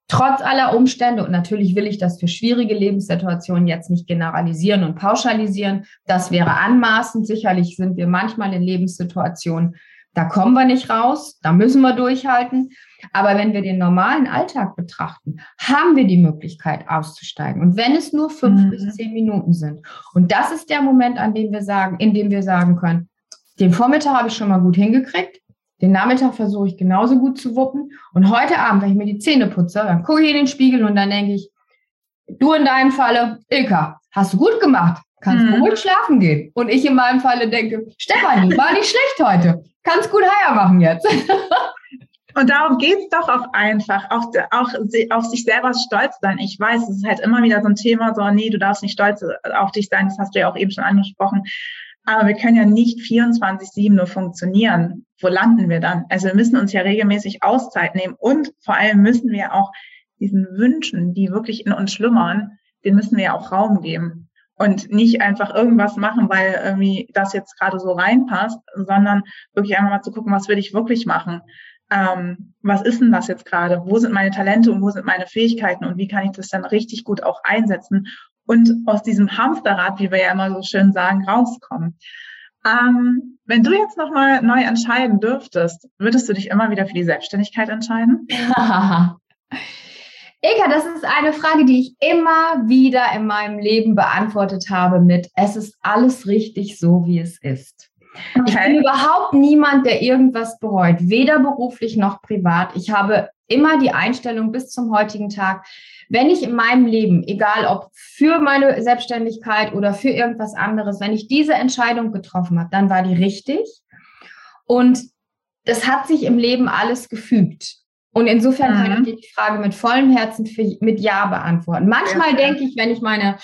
trotz aller Umstände, und natürlich will ich das für schwierige Lebenssituationen jetzt nicht generalisieren und pauschalisieren, das wäre anmaßend. Sicherlich sind wir manchmal in Lebenssituationen, da kommen wir nicht raus, da müssen wir durchhalten. Aber wenn wir den normalen Alltag betrachten, haben wir die Möglichkeit auszusteigen. Und wenn es nur fünf mhm. bis zehn Minuten sind. Und das ist der Moment, an dem wir sagen, in dem wir sagen können, den Vormittag habe ich schon mal gut hingekriegt. Den Nachmittag versuche ich genauso gut zu wuppen. Und heute Abend, wenn ich mir die Zähne putze, dann gucke ich in den Spiegel und dann denke ich, du in deinem Falle, Ilka, hast du gut gemacht kannst mhm. beruhigt schlafen gehen. Und ich in meinem Falle denke, Stefanie, war nicht schlecht heute. Kannst gut Heier machen jetzt. Und darum geht's doch auch einfach, auch, auch auf sich selber stolz sein. Ich weiß, es ist halt immer wieder so ein Thema, so, nee, du darfst nicht stolz auf dich sein, das hast du ja auch eben schon angesprochen. Aber wir können ja nicht 24-7 nur funktionieren. Wo landen wir dann? Also wir müssen uns ja regelmäßig Auszeit nehmen und vor allem müssen wir auch diesen Wünschen, die wirklich in uns schlummern, den müssen wir ja auch Raum geben und nicht einfach irgendwas machen, weil irgendwie das jetzt gerade so reinpasst, sondern wirklich einfach mal zu gucken, was will ich wirklich machen? Ähm, was ist denn das jetzt gerade? Wo sind meine Talente und wo sind meine Fähigkeiten und wie kann ich das dann richtig gut auch einsetzen und aus diesem Hamsterrad, wie wir ja immer so schön sagen, rauskommen? Ähm, wenn du jetzt nochmal neu entscheiden dürftest, würdest du dich immer wieder für die Selbstständigkeit entscheiden? Eka, das ist eine Frage, die ich immer wieder in meinem Leben beantwortet habe mit, es ist alles richtig so, wie es ist. Okay. Ich bin überhaupt niemand, der irgendwas bereut, weder beruflich noch privat. Ich habe immer die Einstellung bis zum heutigen Tag, wenn ich in meinem Leben, egal ob für meine Selbstständigkeit oder für irgendwas anderes, wenn ich diese Entscheidung getroffen habe, dann war die richtig. Und das hat sich im Leben alles gefügt. Und insofern mhm. kann ich die Frage mit vollem Herzen für, mit Ja beantworten. Manchmal ja. denke ich, wenn ich meine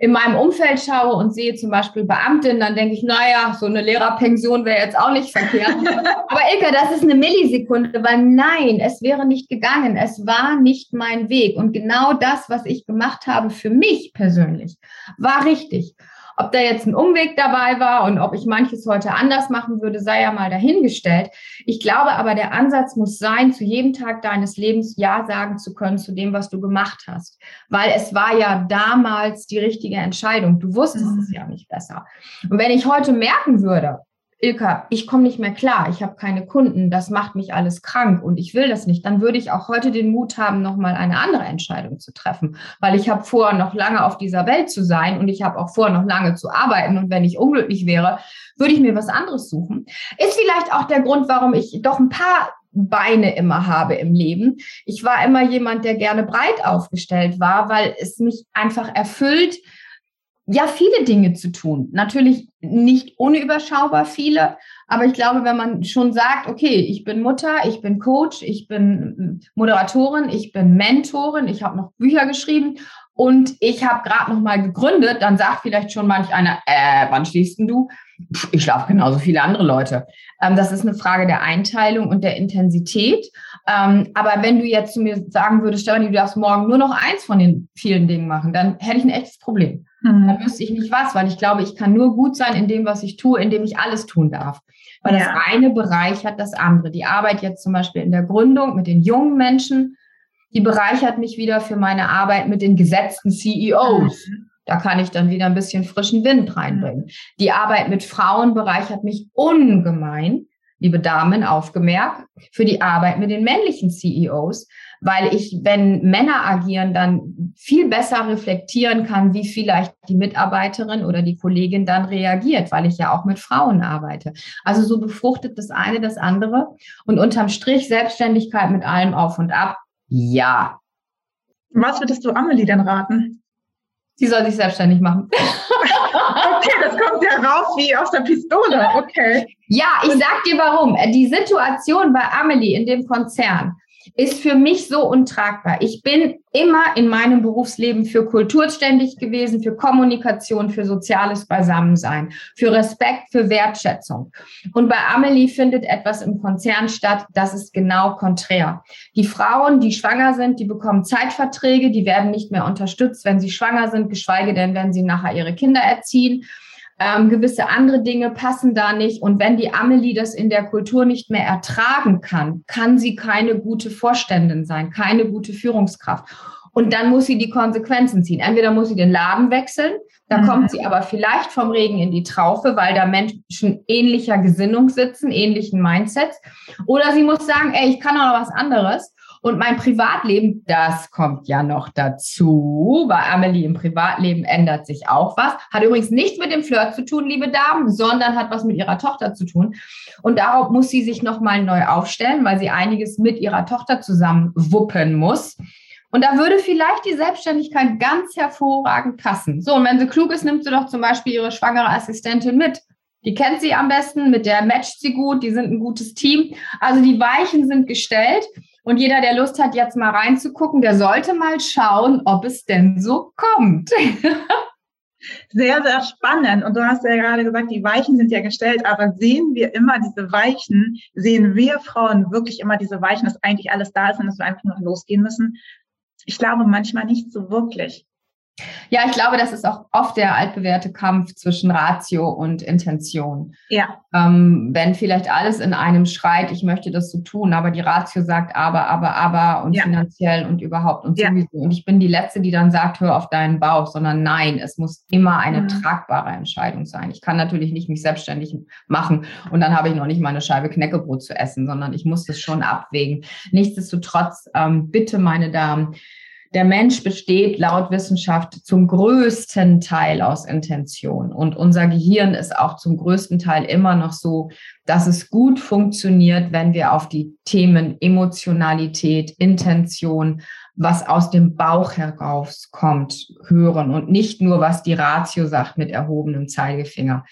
in meinem Umfeld schaue und sehe zum Beispiel Beamtin, dann denke ich, naja, so eine Lehrerpension wäre jetzt auch nicht verkehrt. Aber Ilka, das ist eine Millisekunde, weil nein, es wäre nicht gegangen. Es war nicht mein Weg. Und genau das, was ich gemacht habe für mich persönlich, war richtig. Ob da jetzt ein Umweg dabei war und ob ich manches heute anders machen würde, sei ja mal dahingestellt. Ich glaube aber, der Ansatz muss sein, zu jedem Tag deines Lebens Ja sagen zu können zu dem, was du gemacht hast. Weil es war ja damals die richtige Entscheidung. Du wusstest mhm. es ja nicht besser. Und wenn ich heute merken würde, Ilka, ich komme nicht mehr klar, ich habe keine Kunden, das macht mich alles krank und ich will das nicht, dann würde ich auch heute den Mut haben, nochmal eine andere Entscheidung zu treffen, weil ich habe vor, noch lange auf dieser Welt zu sein und ich habe auch vor, noch lange zu arbeiten. Und wenn ich unglücklich wäre, würde ich mir was anderes suchen. Ist vielleicht auch der Grund, warum ich doch ein paar Beine immer habe im Leben. Ich war immer jemand, der gerne breit aufgestellt war, weil es mich einfach erfüllt, ja, viele Dinge zu tun. Natürlich nicht unüberschaubar viele, aber ich glaube, wenn man schon sagt, okay, ich bin Mutter, ich bin Coach, ich bin Moderatorin, ich bin Mentorin, ich habe noch Bücher geschrieben und ich habe gerade noch mal gegründet, dann sagt vielleicht schon manch einer, äh, wann schließt denn du? Ich schlafe genauso viele andere Leute. Ähm, das ist eine Frage der Einteilung und der Intensität. Ähm, aber wenn du jetzt zu mir sagen würdest, Stefanie, du darfst morgen nur noch eins von den vielen Dingen machen, dann hätte ich ein echtes Problem. Mhm. Dann wüsste ich nicht was, weil ich glaube, ich kann nur gut sein in dem, was ich tue, indem ich alles tun darf. Weil ja. das eine bereichert das andere. Die Arbeit jetzt zum Beispiel in der Gründung mit den jungen Menschen, die bereichert mich wieder für meine Arbeit mit den gesetzten CEOs. Mhm. Da kann ich dann wieder ein bisschen frischen Wind reinbringen. Die Arbeit mit Frauen bereichert mich ungemein, liebe Damen, aufgemerkt, für die Arbeit mit den männlichen CEOs, weil ich, wenn Männer agieren, dann viel besser reflektieren kann, wie vielleicht die Mitarbeiterin oder die Kollegin dann reagiert, weil ich ja auch mit Frauen arbeite. Also so befruchtet das eine das andere und unterm Strich Selbstständigkeit mit allem auf und ab. Ja. Was würdest du Amelie denn raten? Sie soll sich selbstständig machen. okay, das kommt ja raus wie aus der Pistole. Okay. Ja, ich sag dir warum. Die Situation bei Amelie in dem Konzern ist für mich so untragbar. Ich bin immer in meinem Berufsleben für Kultur ständig gewesen, für Kommunikation, für soziales Beisammensein, für Respekt, für Wertschätzung. Und bei Amelie findet etwas im Konzern statt, das ist genau konträr. Die Frauen, die schwanger sind, die bekommen Zeitverträge, die werden nicht mehr unterstützt, wenn sie schwanger sind, geschweige denn, wenn sie nachher ihre Kinder erziehen. Ähm, gewisse andere Dinge passen da nicht. Und wenn die Amelie das in der Kultur nicht mehr ertragen kann, kann sie keine gute Vorständin sein, keine gute Führungskraft. Und dann muss sie die Konsequenzen ziehen. Entweder muss sie den Laden wechseln, da mhm. kommt sie aber vielleicht vom Regen in die Traufe, weil da Menschen ähnlicher Gesinnung sitzen, ähnlichen Mindsets. Oder sie muss sagen, ey, ich kann auch noch was anderes. Und mein Privatleben, das kommt ja noch dazu. Bei Amelie im Privatleben ändert sich auch was. Hat übrigens nichts mit dem Flirt zu tun, liebe Damen, sondern hat was mit ihrer Tochter zu tun. Und darauf muss sie sich nochmal neu aufstellen, weil sie einiges mit ihrer Tochter zusammen wuppen muss. Und da würde vielleicht die Selbstständigkeit ganz hervorragend passen. So, und wenn sie klug ist, nimmt sie doch zum Beispiel ihre schwangere Assistentin mit. Die kennt sie am besten, mit der matcht sie gut, die sind ein gutes Team. Also die Weichen sind gestellt. Und jeder, der Lust hat, jetzt mal reinzugucken, der sollte mal schauen, ob es denn so kommt. Sehr, sehr spannend. Und du hast ja gerade gesagt, die Weichen sind ja gestellt, aber sehen wir immer diese Weichen, sehen wir Frauen wirklich immer diese Weichen, dass eigentlich alles da ist und dass wir einfach nur losgehen müssen? Ich glaube manchmal nicht so wirklich. Ja, ich glaube, das ist auch oft der altbewährte Kampf zwischen Ratio und Intention. Ja. Ähm, wenn vielleicht alles in einem schreit, ich möchte das so tun, aber die Ratio sagt aber, aber, aber und ja. finanziell und überhaupt und ja. sowieso. Und ich bin die Letzte, die dann sagt, hör auf deinen Bauch, sondern nein, es muss immer eine mhm. tragbare Entscheidung sein. Ich kann natürlich nicht mich selbstständig machen und dann habe ich noch nicht mal eine Scheibe Knäckebrot zu essen, sondern ich muss das schon abwägen. Nichtsdestotrotz, ähm, bitte, meine Damen, der Mensch besteht laut Wissenschaft zum größten Teil aus Intention. Und unser Gehirn ist auch zum größten Teil immer noch so, dass es gut funktioniert, wenn wir auf die Themen Emotionalität, Intention, was aus dem Bauch herauskommt, hören und nicht nur, was die Ratio sagt mit erhobenem Zeigefinger.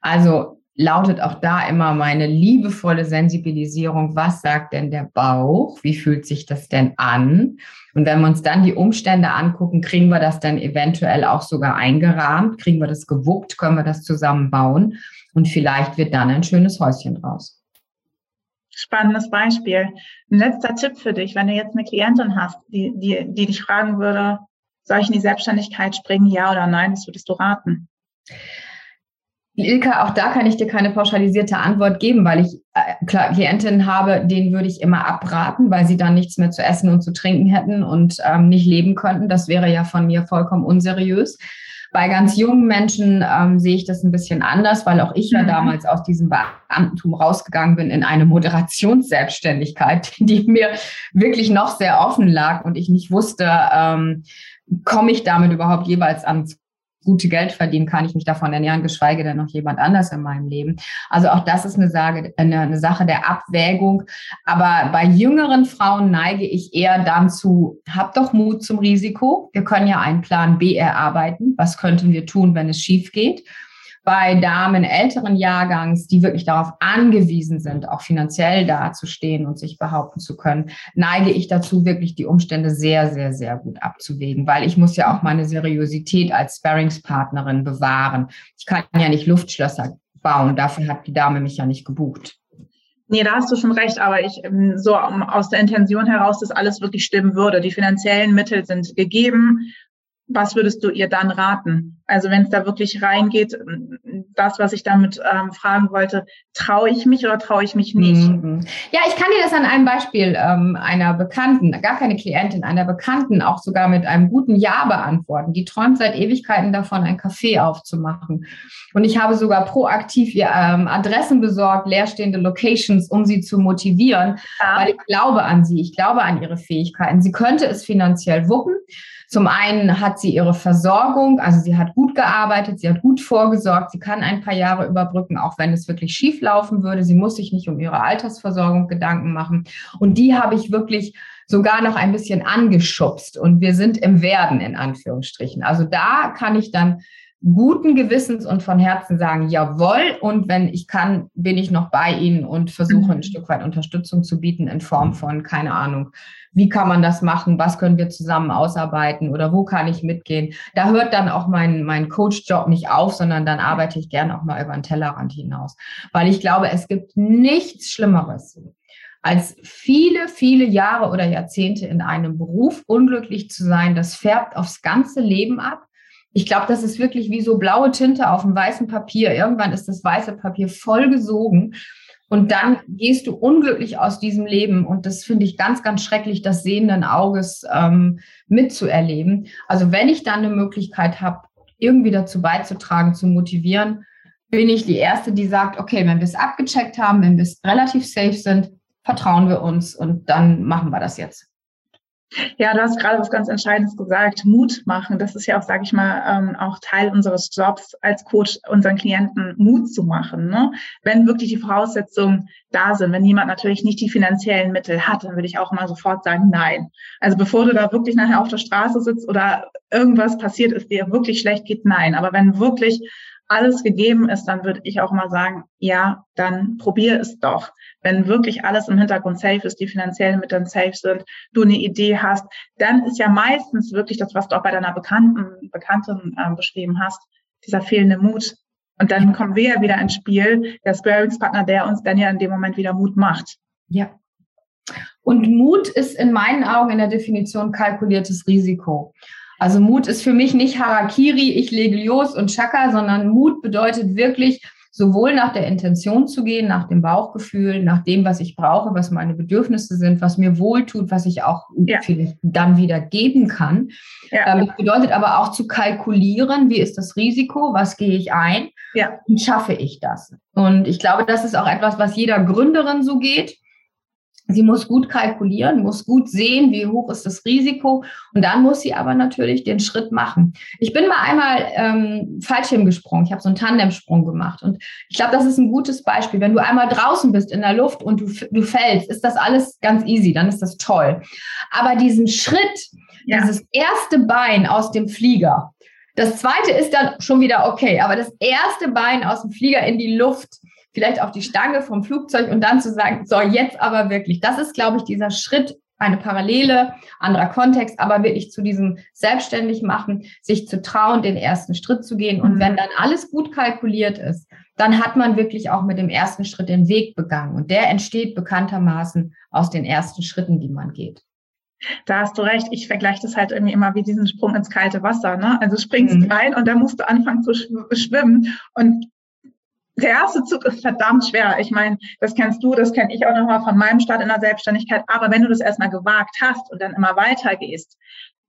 Also lautet auch da immer meine liebevolle Sensibilisierung. Was sagt denn der Bauch? Wie fühlt sich das denn an? Und wenn wir uns dann die Umstände angucken, kriegen wir das dann eventuell auch sogar eingerahmt? Kriegen wir das gewuppt? Können wir das zusammenbauen? Und vielleicht wird dann ein schönes Häuschen draus. Spannendes Beispiel. Ein letzter Tipp für dich, wenn du jetzt eine Klientin hast, die, die, die dich fragen würde, soll ich in die Selbstständigkeit springen, ja oder nein, was würdest du raten? Ilka, auch da kann ich dir keine pauschalisierte Antwort geben, weil ich äh, klar Klientinnen habe, denen würde ich immer abraten, weil sie dann nichts mehr zu essen und zu trinken hätten und ähm, nicht leben könnten. Das wäre ja von mir vollkommen unseriös. Bei ganz jungen Menschen ähm, sehe ich das ein bisschen anders, weil auch ich ja mhm. damals aus diesem Beamtentum rausgegangen bin in eine Moderationsselbstständigkeit, die mir wirklich noch sehr offen lag und ich nicht wusste, ähm, komme ich damit überhaupt jeweils ans gute Geld verdienen, kann ich mich davon ernähren, geschweige denn noch jemand anders in meinem Leben. Also auch das ist eine, Sage, eine, eine Sache der Abwägung. Aber bei jüngeren Frauen neige ich eher dann zu, hab doch Mut zum Risiko. Wir können ja einen Plan B erarbeiten. Was könnten wir tun, wenn es schief geht? Bei Damen älteren Jahrgangs, die wirklich darauf angewiesen sind, auch finanziell dazustehen und sich behaupten zu können, neige ich dazu, wirklich die Umstände sehr, sehr, sehr gut abzuwägen, weil ich muss ja auch meine Seriosität als Sparringspartnerin bewahren. Ich kann ja nicht Luftschlösser bauen, dafür hat die Dame mich ja nicht gebucht. Nee, da hast du schon recht, aber ich ähm, so aus der Intention heraus, dass alles wirklich stimmen würde. Die finanziellen Mittel sind gegeben was würdest du ihr dann raten? Also wenn es da wirklich reingeht, das, was ich damit ähm, fragen wollte, traue ich mich oder traue ich mich nicht? Mhm. Ja, ich kann dir das an einem Beispiel ähm, einer Bekannten, gar keine Klientin, einer Bekannten auch sogar mit einem guten Ja beantworten. Die träumt seit Ewigkeiten davon, ein Café aufzumachen. Und ich habe sogar proaktiv ihr ähm, Adressen besorgt, leerstehende Locations, um sie zu motivieren, ja. weil ich glaube an sie, ich glaube an ihre Fähigkeiten. Sie könnte es finanziell wuppen. Zum einen hat sie ihre Versorgung, also sie hat gut gearbeitet, sie hat gut vorgesorgt, sie kann ein paar Jahre überbrücken, auch wenn es wirklich schief laufen würde. Sie muss sich nicht um ihre Altersversorgung Gedanken machen. Und die habe ich wirklich sogar noch ein bisschen angeschubst und wir sind im Werden in Anführungsstrichen. Also da kann ich dann guten Gewissens und von Herzen sagen, jawohl. Und wenn ich kann, bin ich noch bei Ihnen und versuche ein mhm. Stück weit Unterstützung zu bieten in Form von, keine Ahnung, wie kann man das machen, was können wir zusammen ausarbeiten oder wo kann ich mitgehen. Da hört dann auch mein, mein Coach-Job nicht auf, sondern dann arbeite ich gerne auch mal über den Tellerrand hinaus. Weil ich glaube, es gibt nichts Schlimmeres, als viele, viele Jahre oder Jahrzehnte in einem Beruf unglücklich zu sein. Das färbt aufs ganze Leben ab. Ich glaube, das ist wirklich wie so blaue Tinte auf dem weißen Papier. Irgendwann ist das weiße Papier vollgesogen und dann gehst du unglücklich aus diesem Leben. Und das finde ich ganz, ganz schrecklich, das sehenden Auges ähm, mitzuerleben. Also wenn ich dann eine Möglichkeit habe, irgendwie dazu beizutragen, zu motivieren, bin ich die Erste, die sagt, okay, wenn wir es abgecheckt haben, wenn wir relativ safe sind, vertrauen wir uns und dann machen wir das jetzt. Ja, du hast gerade was ganz Entscheidendes gesagt. Mut machen. Das ist ja auch, sage ich mal, ähm, auch Teil unseres Jobs als Coach, unseren Klienten Mut zu machen. Ne? Wenn wirklich die Voraussetzungen da sind, wenn jemand natürlich nicht die finanziellen Mittel hat, dann würde ich auch immer sofort sagen, nein. Also bevor du da wirklich nachher auf der Straße sitzt oder irgendwas passiert ist, dir wirklich schlecht geht, nein. Aber wenn wirklich alles gegeben ist, dann würde ich auch mal sagen, ja, dann probier es doch. Wenn wirklich alles im Hintergrund safe ist, die finanziellen Mittel safe sind, du eine Idee hast, dann ist ja meistens wirklich das, was du auch bei deiner Bekannten, Bekannten äh, beschrieben hast, dieser fehlende Mut. Und dann kommen wir ja wieder ins Spiel, der Sparringspartner, der uns dann ja in dem Moment wieder Mut macht. Ja. Und Mut ist in meinen Augen in der Definition kalkuliertes Risiko. Also Mut ist für mich nicht Harakiri, ich lege los und Chaka, sondern Mut bedeutet wirklich, sowohl nach der Intention zu gehen, nach dem Bauchgefühl, nach dem, was ich brauche, was meine Bedürfnisse sind, was mir wohltut, was ich auch ja. dann wieder geben kann. Ja. Ähm, bedeutet aber auch zu kalkulieren, wie ist das Risiko, was gehe ich ein ja. und schaffe ich das. Und ich glaube, das ist auch etwas, was jeder Gründerin so geht. Sie muss gut kalkulieren, muss gut sehen, wie hoch ist das Risiko. Und dann muss sie aber natürlich den Schritt machen. Ich bin mal einmal ähm, Fallschirm gesprungen. Ich habe so einen Tandemsprung gemacht. Und ich glaube, das ist ein gutes Beispiel. Wenn du einmal draußen bist in der Luft und du, du fällst, ist das alles ganz easy. Dann ist das toll. Aber diesen Schritt, ja. dieses erste Bein aus dem Flieger, das zweite ist dann schon wieder okay. Aber das erste Bein aus dem Flieger in die Luft, vielleicht auf die Stange vom Flugzeug und dann zu sagen, so jetzt aber wirklich. Das ist, glaube ich, dieser Schritt, eine Parallele, anderer Kontext, aber wirklich zu diesem selbstständig machen, sich zu trauen, den ersten Schritt zu gehen. Und mhm. wenn dann alles gut kalkuliert ist, dann hat man wirklich auch mit dem ersten Schritt den Weg begangen. Und der entsteht bekanntermaßen aus den ersten Schritten, die man geht. Da hast du recht. Ich vergleiche das halt irgendwie immer wie diesen Sprung ins kalte Wasser. Ne? Also springst mhm. rein und dann musst du anfangen zu schwimmen. Und der erste Zug ist verdammt schwer. Ich meine, das kennst du, das kenne ich auch nochmal von meinem Start in der Selbstständigkeit. Aber wenn du das erstmal gewagt hast und dann immer weitergehst,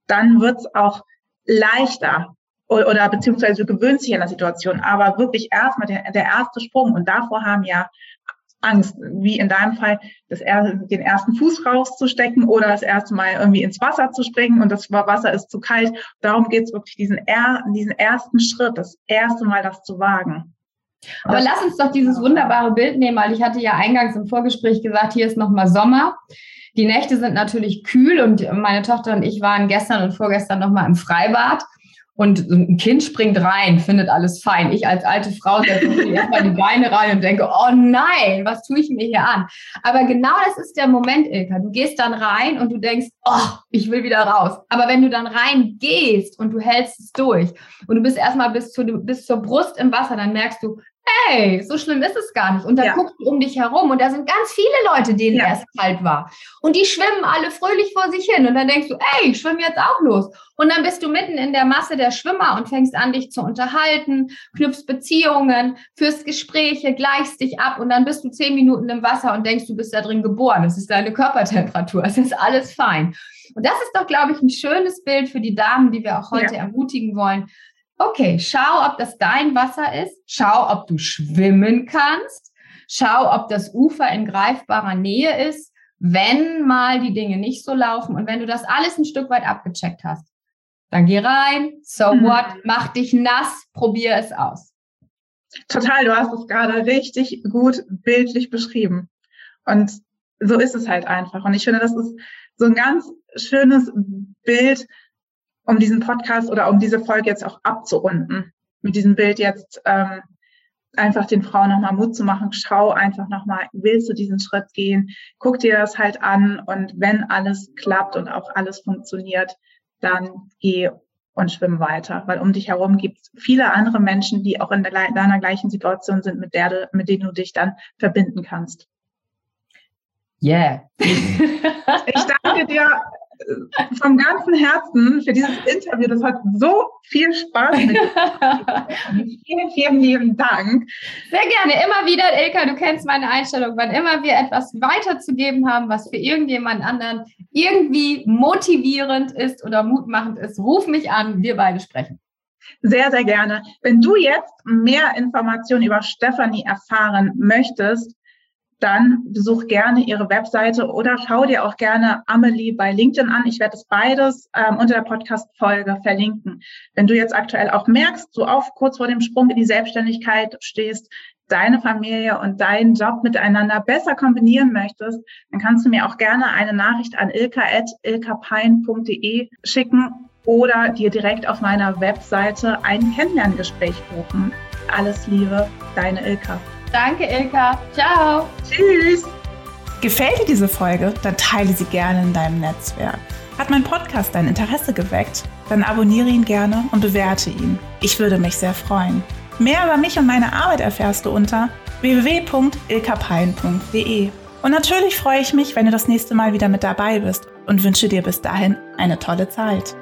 dann wird's auch leichter oder, oder beziehungsweise du gewöhnst dich an der Situation. Aber wirklich erstmal der, der erste Sprung und davor haben ja Angst, wie in deinem Fall, das den ersten Fuß rauszustecken oder das erste Mal irgendwie ins Wasser zu springen und das Wasser ist zu kalt. Darum geht es wirklich, diesen, diesen ersten Schritt, das erste Mal das zu wagen. Aber lass uns doch dieses wunderbare Bild nehmen, weil ich hatte ja eingangs im Vorgespräch gesagt, hier ist nochmal Sommer. Die Nächte sind natürlich kühl und meine Tochter und ich waren gestern und vorgestern nochmal im Freibad. Und ein Kind springt rein, findet alles fein. Ich als alte Frau setze erstmal die Beine rein und denke, oh nein, was tue ich mir hier an? Aber genau das ist der Moment, Ilka. Du gehst dann rein und du denkst, oh, ich will wieder raus. Aber wenn du dann rein gehst und du hältst es durch und du bist erstmal bis, zu, bis zur Brust im Wasser, dann merkst du, hey, so schlimm ist es gar nicht. Und dann ja. guckst du um dich herum und da sind ganz viele Leute, denen ja. erst kalt war. Und die schwimmen alle fröhlich vor sich hin. Und dann denkst du, ey, ich schwimme jetzt auch los. Und dann bist du mitten in der Masse der Schwimmer und fängst an, dich zu unterhalten, knüpfst Beziehungen, führst Gespräche, gleichst dich ab und dann bist du zehn Minuten im Wasser und denkst, du bist da drin geboren. Das ist deine Körpertemperatur. Es ist alles fein. Und das ist doch, glaube ich, ein schönes Bild für die Damen, die wir auch heute ja. ermutigen wollen okay, schau, ob das dein Wasser ist, schau, ob du schwimmen kannst, schau, ob das Ufer in greifbarer Nähe ist, wenn mal die Dinge nicht so laufen und wenn du das alles ein Stück weit abgecheckt hast, dann geh rein, so mhm. what, mach dich nass, probier es aus. Total, du hast es gerade richtig gut bildlich beschrieben. Und so ist es halt einfach. Und ich finde, das ist so ein ganz schönes Bild, um diesen Podcast oder um diese Folge jetzt auch abzurunden. Mit diesem Bild jetzt ähm, einfach den Frauen nochmal Mut zu machen. Schau einfach nochmal, willst du diesen Schritt gehen? Guck dir das halt an und wenn alles klappt und auch alles funktioniert, dann geh und schwimm weiter, weil um dich herum gibt es viele andere Menschen, die auch in deiner gleichen Situation sind, mit der mit denen du dich dann verbinden kannst. Yeah. ich danke dir vom ganzen Herzen für dieses Interview. Das hat so viel Spaß mit Vielen, vielen lieben Dank. Sehr gerne. Immer wieder, Ilka, du kennst meine Einstellung. Wann immer wir etwas weiterzugeben haben, was für irgendjemand anderen irgendwie motivierend ist oder mutmachend ist, ruf mich an. Wir beide sprechen. Sehr, sehr gerne. Wenn du jetzt mehr Informationen über Stefanie erfahren möchtest, dann besuch gerne ihre Webseite oder schau dir auch gerne Amelie bei LinkedIn an. Ich werde es beides ähm, unter der Podcast-Folge verlinken. Wenn du jetzt aktuell auch merkst, so auf kurz vor dem Sprung in die Selbstständigkeit stehst, deine Familie und deinen Job miteinander besser kombinieren möchtest, dann kannst du mir auch gerne eine Nachricht an ilka.ilkapein.de schicken oder dir direkt auf meiner Webseite ein Kennenlerngespräch buchen. Alles Liebe, deine Ilka. Danke, Ilka. Ciao. Tschüss. Gefällt dir diese Folge? Dann teile sie gerne in deinem Netzwerk. Hat mein Podcast dein Interesse geweckt? Dann abonniere ihn gerne und bewerte ihn. Ich würde mich sehr freuen. Mehr über mich und meine Arbeit erfährst du unter www.ilkapein.de. Und natürlich freue ich mich, wenn du das nächste Mal wieder mit dabei bist und wünsche dir bis dahin eine tolle Zeit.